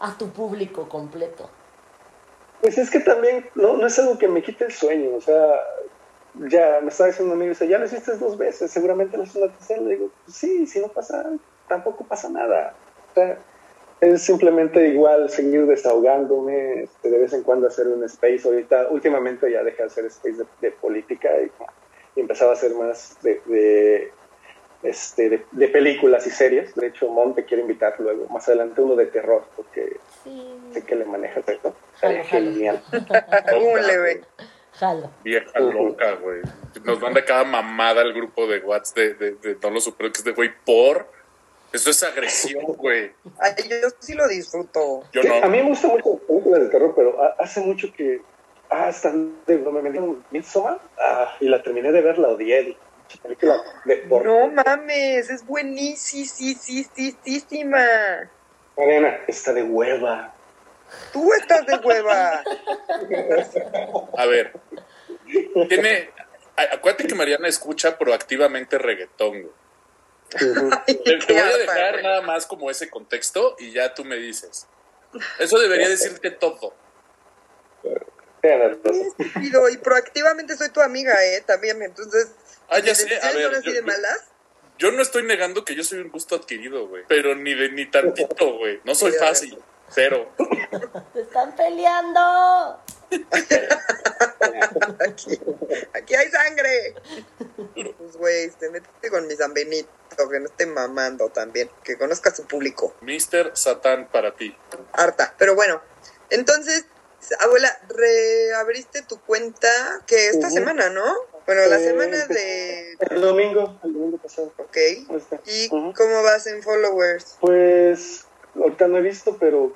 a tu público completo. Pues es que también no, no es algo que me quite el sueño, o sea, ya me estaba diciendo un amigo, dice, ya lo hiciste dos veces, seguramente lo hice una tercera, le digo, pues sí, si no pasa, tampoco pasa nada. O sea, es simplemente igual seguir desahogándome, este, de vez en cuando hacer un space, ahorita, últimamente ya dejé de hacer space de, de política y, y empezaba a hacer más de, de, este, de, de películas y series, de hecho Mon te quiere invitar luego, más adelante uno de terror, porque Sí. sé que le manejas eso. Jalo, Estaría genial. [laughs] Un leve. Jalo. Vieja loca, güey. Nos manda cada mamada al grupo de WhatsApp de, de, de No lo supero, que es de güey, por. Eso es agresión, [laughs] güey. Ay, yo sí lo disfruto. Yo Sí, A no. mí me gustan mucho las películas de terror, pero ha- hace mucho que. Ah, están de broma. Me dieron Midsommar ah, y la terminé de ver, la odié. Dije, "Pinche película de porno. No mames, es buenísima. Mariana, está de hueva. Tú estás de hueva. A ver. Tiene. Acuérdate que Mariana escucha proactivamente reggaetón, güey. Te, voy a dejar nada más como ese contexto y ya tú me dices. Eso debería decirte todo. Estúpido, y proactivamente soy tu amiga, ¿eh? También, entonces. Ah, ya sé, a ver, yo- de malas. Yo no estoy negando que yo soy un gusto adquirido, güey. Pero ni de ni tantito, güey. No soy fácil. Cero. ¡Te están peleando! Aquí, [laughs] aquí hay sangre. Pues, güey, te metiste con mi San Benito, que no esté mamando también. Que conozca a su público. Mister Satán para ti. Harta. Pero bueno, entonces, abuela, reabriste tu cuenta que esta semana, ¿no? Bueno, la Eh, semana de. El domingo, el domingo pasado. Ok. ¿Y Ujú. cómo vas en followers? Pues ahorita no he visto, pero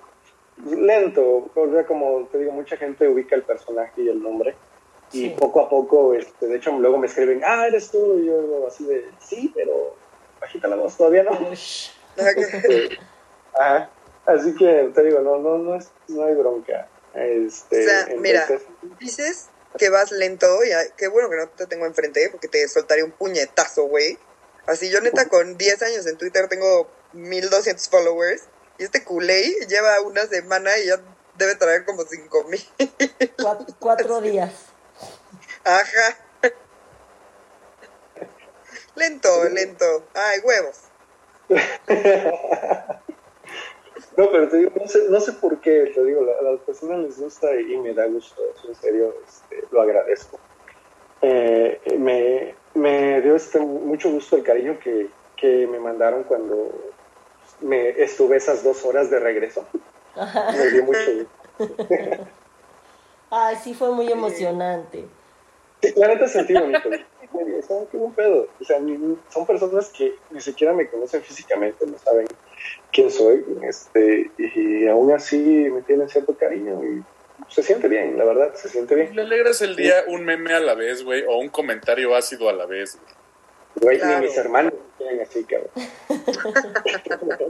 lento. O sea, como te digo, mucha gente ubica el personaje y el nombre. Y Sí. poco a poco, este, de hecho, luego me escriben, ah, eres tú. Y yo así de, sí, pero bajita la voz, todavía no. Ush. [laughs] Ajá. Así que te digo, no, no, no, es, no hay bronca. Este, O sea, mira. Dices que vas lento y qué bueno que no te tengo enfrente porque te soltaría un puñetazo, güey. Así yo neta con 10 años en Twitter tengo 1200 followers y este culé lleva una semana y ya debe traer como 5000. Cuatro, cuatro días. Ajá. Lento, lento. Ay, huevos. [laughs] No, pero te digo, no sé, no sé por qué, te digo, a las personas les gusta y me da gusto, eso en serio, este, lo agradezco. Eh, me, me dio este, mucho gusto el cariño que, que me mandaron cuando me estuve esas dos horas de regreso. Me dio mucho gusto. Ay, sí, fue muy emocionante. Sí, la neta sentí bonito. [laughs] Qué buen pedo. O sea, son personas que ni siquiera me conocen físicamente, no saben quién soy, este, y aún así me tienen cierto cariño y se siente bien, la verdad, se siente bien. Le alegras el día un meme a la vez, güey, o un comentario ácido a la vez. güey. Claro. Ni mis hermanos me quieren así, cabrón. [laughs]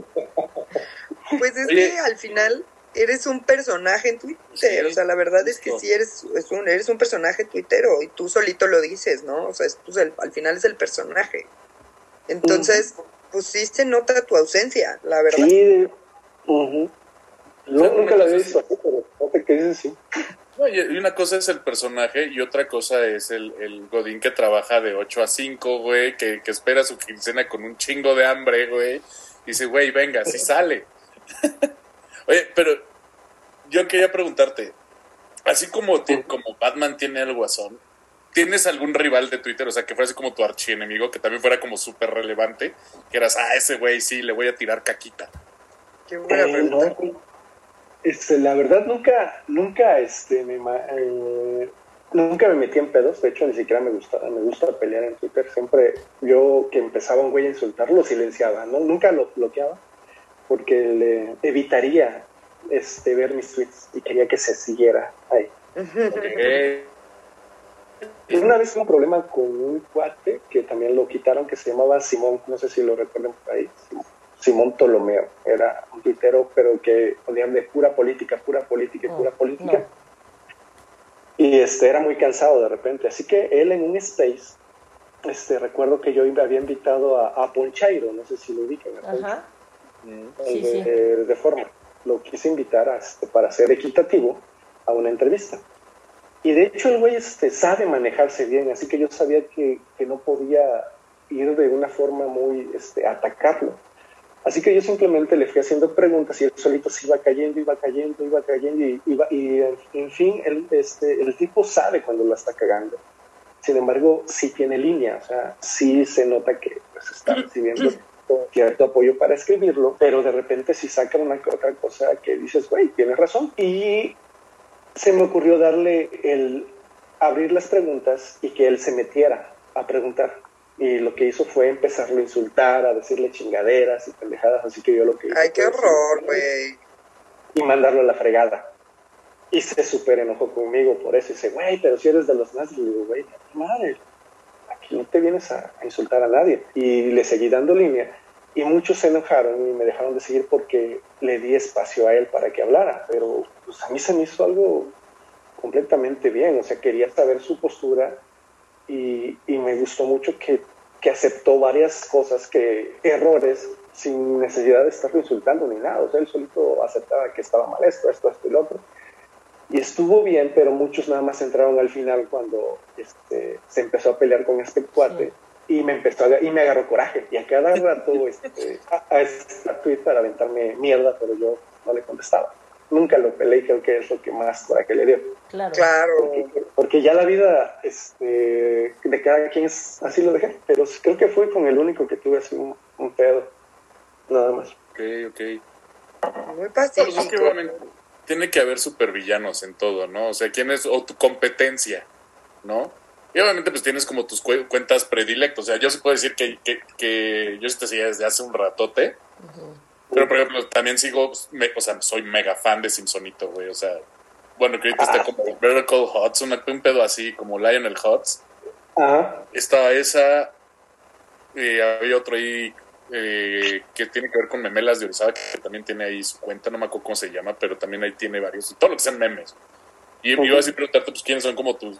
Pues es Oye. que al final eres un personaje en Twitter. Sí, o sea, la verdad es que sí eres, es un, eres un personaje tuitero y tú solito lo dices, ¿no? O sea, es, pues, el- al final es el personaje. Entonces, se nota tu ausencia, la verdad. Sí, ujú. No, sea, nunca la había visto así, pero fíjate que dices sí. No, y una cosa es el personaje y otra cosa es el, el Godín que trabaja de 8 a 5, güey, que, que espera su quincena con un chingo de hambre, güey. Dice, güey, venga, si sale. [laughs] Oye, pero yo quería preguntarte, así como, como Batman tiene el guasón, ¿tienes algún rival de Twitter? O sea, que fuera así como tu archienemigo, que también fuera como súper relevante, que eras, ah, ese güey sí, le voy a tirar caquita. Qué buena Eh, pregunta. no, este, la verdad nunca, nunca, este, me, eh, nunca me metí en pedos. De hecho, ni siquiera me gusta, me gusta pelear en Twitter. Siempre yo que empezaba un güey a insultar, lo silenciaba, ¿no? Nunca lo bloqueaba porque le evitaría este, ver mis tweets y quería que se siguiera ahí. Una vez un problema con un cuate que también lo quitaron, que se llamaba Simón, no sé si lo recuerdan por ahí, Simón Ptolomeo, era un tuitero, pero que ponían de pura política, pura política, y No, pura política. no. Y este, era muy cansado de repente, así que él en un space, este, recuerdo que yo había invitado a, a Ponchairo, no sé si lo ubican, Ajá. Sí, de, sí. de forma. Lo quise invitar a, este, para ser equitativo a una entrevista. Y de hecho el güey este, sabe manejarse bien, así que yo sabía que, que no podía ir de una forma muy este, atacarlo. Así que yo simplemente le fui haciendo preguntas y él solito se iba cayendo, iba cayendo, iba cayendo y, iba, y en, fin, el, este, el tipo sabe cuando lo está cagando. Sin embargo, sí tiene línea, o sea, sí se nota que pues, está recibiendo [clears throat] cierto apoyo para escribirlo, pero de repente si saca una otra cosa que dices, güey, tienes razón. Y se me ocurrió darle el abrir las preguntas y que él se metiera a preguntar. Y lo que hizo fue empezarlo a insultar, a decirle chingaderas y pendejadas, así que yo lo que hice Ay, qué horror, güey. y mandarlo a la fregada. Y se súper enojó conmigo por eso. Y dice, güey, pero si eres de los nazis. Le digo, güey, madre, aquí no te vienes a, a insultar a nadie. Y le seguí dando línea. Y muchos se enojaron y me dejaron de seguir porque le di espacio a él para que hablara. Pero pues, a mí se me hizo algo completamente bien. O sea, quería saber su postura y, me gustó mucho que, que aceptó varias cosas, que errores, sin necesidad de estarlo insultando ni nada. O sea, él solito aceptaba que estaba mal esto, esto, esto y lo otro. Y estuvo bien, pero muchos nada más entraron al final cuando este, se empezó a pelear con este cuate y me empezó a, y me agarró coraje. Y a cada rato [laughs] este, a, a este tweet para aventarme mierda, pero yo no le contestaba. Nunca lo peleé, creo que es lo que más coraje le dio. Claro. Claro. Porque, porque ya la vida este, de cada quien es así lo dejé. Pero creo que fue con el único que tuve así un, un pedo. Nada más. Ok, ok. Muy Pues pacífico. tiene que haber supervillanos en todo, ¿no? O sea, quién es, o tu competencia, ¿no? Y obviamente pues tienes como tus cu- cuentas predilectas. O sea, yo sí puedo decir que, que, que yo sí te seguía desde hace un ratote. Pero, por ejemplo, también sigo, me- o sea, soy mega fan de Simpsonito, güey. O sea, bueno, que ahorita está como Better Call Hots, un pedo así, como Lionel Hutz. Ajá. Estaba esa, y había otro ahí eh, que tiene que ver con Memelas de Orizaba, que también tiene ahí su cuenta, no me acuerdo cómo se llama, pero también ahí tiene varios, y todo lo que sean memes. Y Ok. iba a decir preguntarte, pues, quiénes son como tus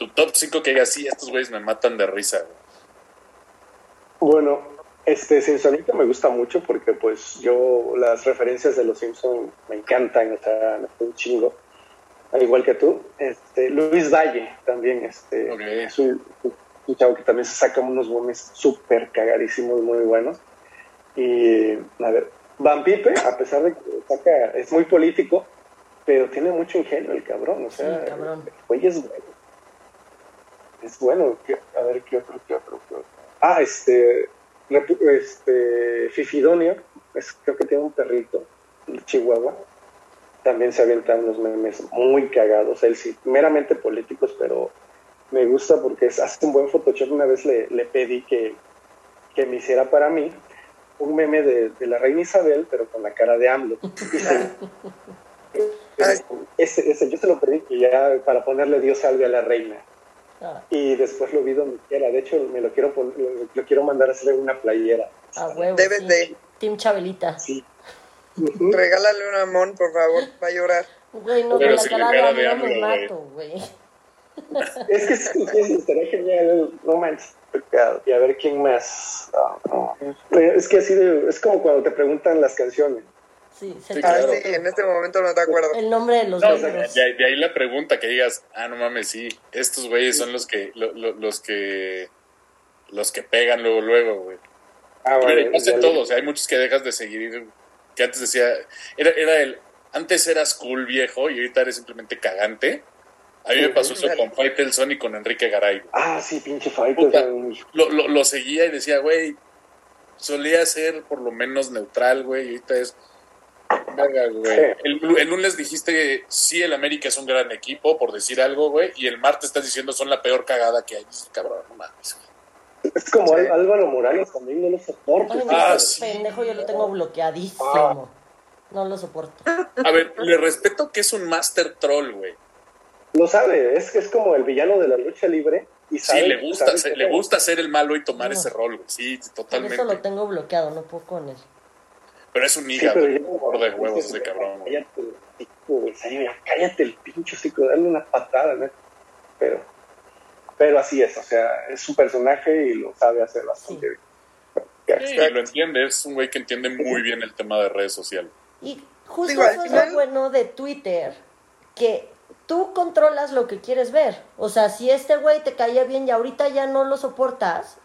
tu top 5 que digas, sí, estos güeyes me matan de risa, güey. Bueno, este Simpsonito me gusta mucho porque pues yo las referencias de los Simpson me encantan, o sea, me un chingo. Al igual que tú, este Luis Valle también, este es un, un chavo que también se saca unos memes súper cagadísimos, muy buenos. Y a ver, Van Pipe, a pesar de que saca, es muy político, pero tiene mucho ingenio el cabrón, o sea, Sí, cabrón. el güey es bueno. Es bueno, ¿qué- a ver qué otro, qué otro, qué otro. Ah, este, este Fifidonio, es, creo que tiene un perrito Chihuahua. También se avientan unos memes muy cagados, él sí, meramente políticos, pero me gusta porque es, hace un buen Photoshop. Una vez le, le pedí que, que me hiciera para mí un meme de, de la reina Isabel, pero con la cara de AMLO. [laughs] Ese, ese, yo se lo pedí ya para ponerle Dios salve a la reina. Ah, Y después lo vi donde quiera. De hecho, me lo quiero, lo, lo quiero mandar a hacer una playera. a huevo. Debes de. Team Chabelita. Sí. Regálale un amón, por favor. Va a llorar. Güey, no, Pero con cara la de cara de me mato, güey. Es que sí, sí, estaría genial. No manches. pecado. Y a ver quién más. Ah, no. Eh, Es que así de, es como cuando te preguntan las canciones. Sí, se Sí, te- Ah, claro. sí, en este momento no te acuerdo. El nombre de los No, de, de ahí la pregunta, que digas, ah, no mames, sí, estos güeyes son los que, lo- lo- los que, los que pegan luego, luego, güey. Ah, Pero bueno, pasa ya en le- todo, o sea, hay muchos que dejas de seguir, que antes decía, era, era el, antes eras cool viejo y ahorita eres simplemente cagante. A mí me pasó eso con Faitelson y con Enrique Garay. Ah, sí, pinche Faitelson. Lo, lo, lo, seguía y decía, güey, solía ser por lo menos neutral, güey, y ahorita es... Venga, güey. El, el, lunes dijiste, sí, el América es un gran equipo, por decir algo, güey, y el martes estás diciendo, son la peor cagada que hay. Cabrón, no mames, güey. Es como sí. Álvaro Morales, también no lo soporto. Ay, ah, sí. pendejo, yo lo tengo bloqueadísimo. Ah. No lo soporto. A ver, le respeto que es un master troll, güey. Lo sabe, es que es como el villano de la lucha libre. Y sabe, sí, le gusta, se, le gusta ser el malo y tomar no. ese rol, güey. Sí, totalmente. Por eso lo tengo bloqueado, no puedo con él. Pero es un hígado, sí, de huevos ese cabrón. Cállate, güey, cállate el pincho chico, dale una patada, ¿no? Pero, pero así es, o sea, es un personaje y lo sabe hacer bastante sí. bien. Sí, y lo entiende, es un güey que entiende muy bien el tema de redes sociales. Y justo eso es lo bueno de Twitter, que tú controlas lo que quieres ver. O sea, si este güey te caía bien y ahorita ya no lo soportas,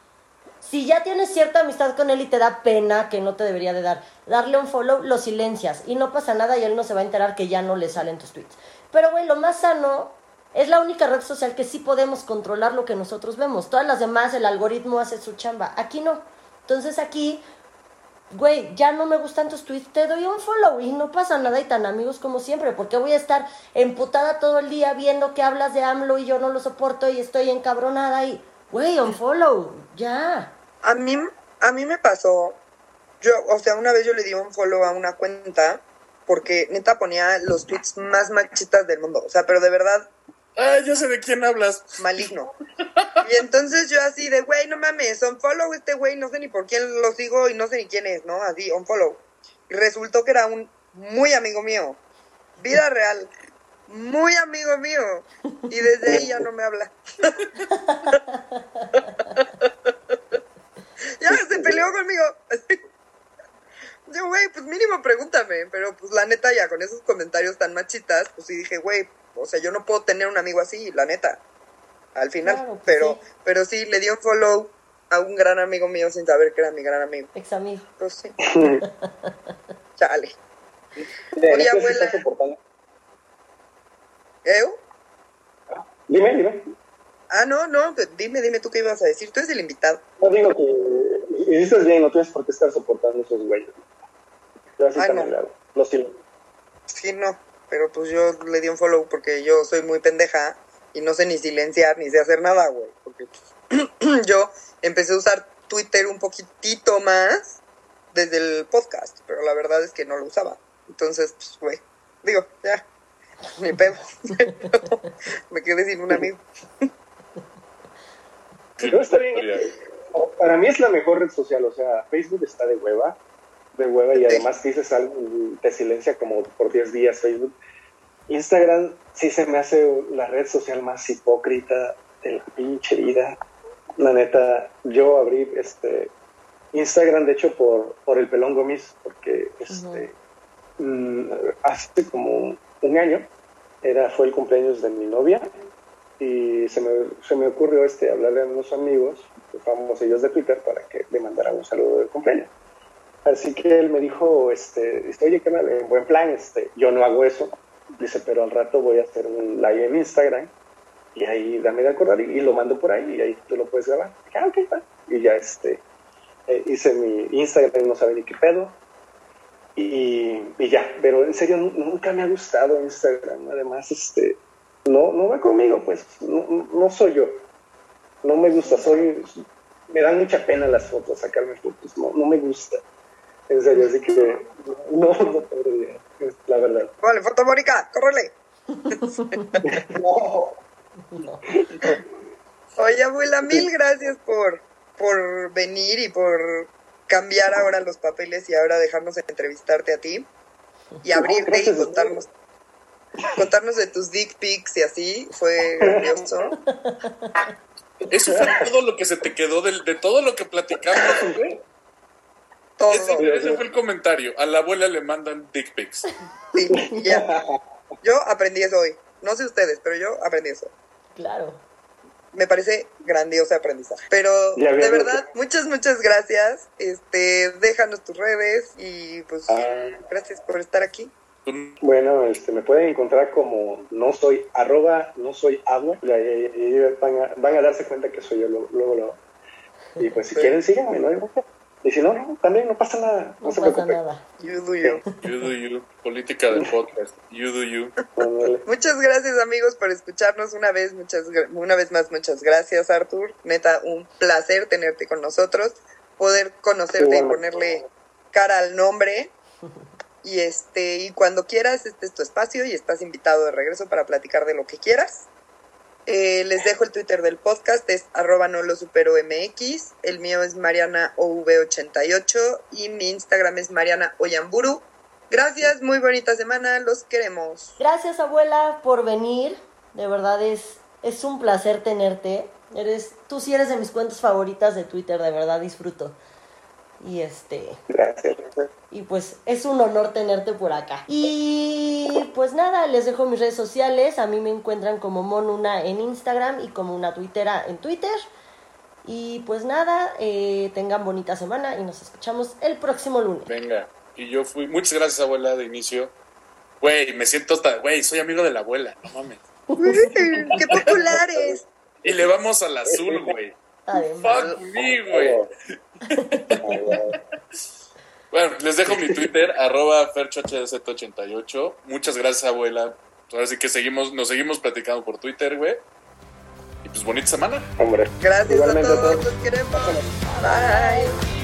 si ya tienes cierta amistad con él y te da pena, que no te debería de dar, darle un follow, lo silencias y no pasa nada y él no se va a enterar que ya no le salen tus tweets. Pero, güey, lo más sano es la única red social que sí podemos controlar lo que nosotros vemos. Todas las demás, el algoritmo hace su chamba. Aquí no. Entonces aquí güey, ya no me gustan tus tweets, te doy un follow y no pasa nada y tan amigos como siempre, porque voy a estar emputada todo el día viendo que hablas de AMLO y yo no lo soporto y estoy encabronada y, güey, un follow, ya. A mí, a mí me pasó, yo, o sea, una vez yo le di un follow a una cuenta porque neta ponía los tweets más machistas del mundo, o sea, pero de verdad Ah, ya sé de quién hablas. Maligno. Y entonces yo así de, güey, no mames, un follow este güey, no sé ni por quién lo sigo y no sé ni quién es, ¿no? Así, un follow. Y resultó que era un muy amigo mío. Vida real. Muy amigo mío. Y desde ahí ya no me habla. [laughs] ya conmigo. [laughs] Yo, güey, pues mínimo pregúntame. Pero pues la neta ya con esos comentarios tan machitas, pues sí dije, güey, o sea, yo no puedo tener un amigo así, la neta. Al final, claro, pues pero sí. pero sí le dio follow a un gran amigo mío sin saber que era mi gran amigo. Ex amigo. Pues sí. [laughs] Chale. Oye, abuela. ¿Eu? Dime, dime. Ah, no, no, dime, dime tú qué ibas a decir. Tú eres el invitado. No digo que hiciste bien, no tienes por qué estar soportando esos güeyes. Yo así Ay, también no. Lo siento. Sí, no pero pues yo le di un follow porque yo soy muy pendeja y no sé ni silenciar ni sé hacer nada, güey. Porque [clears throat] yo empecé a usar Twitter un poquitito más desde el podcast, pero la verdad es que no lo usaba. Entonces, pues, güey, digo, ya, [laughs] ni pedo. [laughs] Me quedé sin un amigo. No, está bien. Para mí es la mejor red social, o sea, Facebook está de hueva, de hueva y además dices algo te silencia como por 10 días Facebook. Instagram sí se me hace la red social más hipócrita de la pinche vida. La neta, yo abrí este Instagram, de hecho, por, por el Pelón Gómez, porque este, uh -huh. hace como un año era, fue el cumpleaños de mi novia y se me, se me ocurrió este, hablarle a unos amigos, famosos de Twitter, para que le mandaran un saludo de cumpleaños. Así que él me dijo, este, oye, mal, en buen plan, este, yo no hago eso. Dice, pero al rato voy a hacer un live en Instagram y ahí dame de acordar y, y lo mando por ahí y ahí tú lo puedes grabar. Ah, ok, va. Y ya este, eh, hice mi Instagram, no sabe ni qué pedo. Y, y, ya, pero en serio nunca me ha gustado Instagram. Además, este, no, no va conmigo, pues, no, no soy yo. No me gusta, soy, me dan mucha pena las fotos, sacarme fotos, no, no me gusta. En serio, así que no, no podría, la verdad. Vale, foto Mónica, córrele. [laughs] no. no. Oye, abuela, mil gracias por, por venir y por cambiar ahora los papeles y ahora dejarnos entrevistarte a ti y abrirte y contarnos contarnos de tus dick pics y así fue [laughs] grandioso. Eso fue todo lo que se te quedó de, de todo lo que platicamos, güey. Todo. Ese, ese, fue el comentario. A la abuela le mandan dick pics. Sí, ya. Yo aprendí eso hoy. No sé ustedes, pero yo aprendí eso. Claro. me parece grandioso aprendizaje. Pero Ya de verdad, que- muchas, muchas gracias. Este, déjanos tus redes y pues Ah. gracias por estar aquí. Bueno, este, me pueden encontrar como no soy, arroba no soy agua. Y ahí- ahí van, a, van a darse cuenta que soy yo luego. Y pues si quieren, síganme, ¿no? Y si no, no, también no pasa nada. No, No se pasa preocupen. nada. You do you. [laughs] You do you. Política del podcast. You do you. Muchas gracias amigos por escucharnos una vez, muchas una vez más muchas gracias Artur, neta un placer tenerte con nosotros, poder conocerte y ponerle cara al nombre [laughs] y este y cuando quieras este es tu espacio y estás invitado de regreso para platicar de lo que quieras. Eh, les dejo el Twitter del podcast, es arroba no supero MX, el mío es Mariana OV88 y mi Instagram es Mariana Oyamburu. Gracias, muy bonita semana, los queremos. Gracias, abuela, por venir. De verdad es, es un placer tenerte. Eres, tú sí eres de mis cuentas favoritas de Twitter, de verdad disfruto. Y este, Gracias. y pues es un honor tenerte por acá. Y pues nada, les dejo mis redes sociales. A mí me encuentran como Monuna en Instagram y como una tuitera en Twitter. Y pues nada, eh, tengan bonita semana y nos escuchamos el próximo lunes. Venga. Y yo fui. Muchas gracias, abuela, de inicio. Güey, me siento hasta. Güey, soy amigo de la abuela. No mames. [laughs] ¡Qué populares! Y le vamos al azul, güey. Además. Fuck me, güey. [laughs] Bueno, les dejo mi Twitter, [laughs] arroba ferchohdz88. Muchas gracias, abuela. Ahora sí que seguimos, nos seguimos platicando por Twitter, güey. Y pues bonita semana. Hombre. Gracias Igualmente a a todos, todos. los queremos. Bye.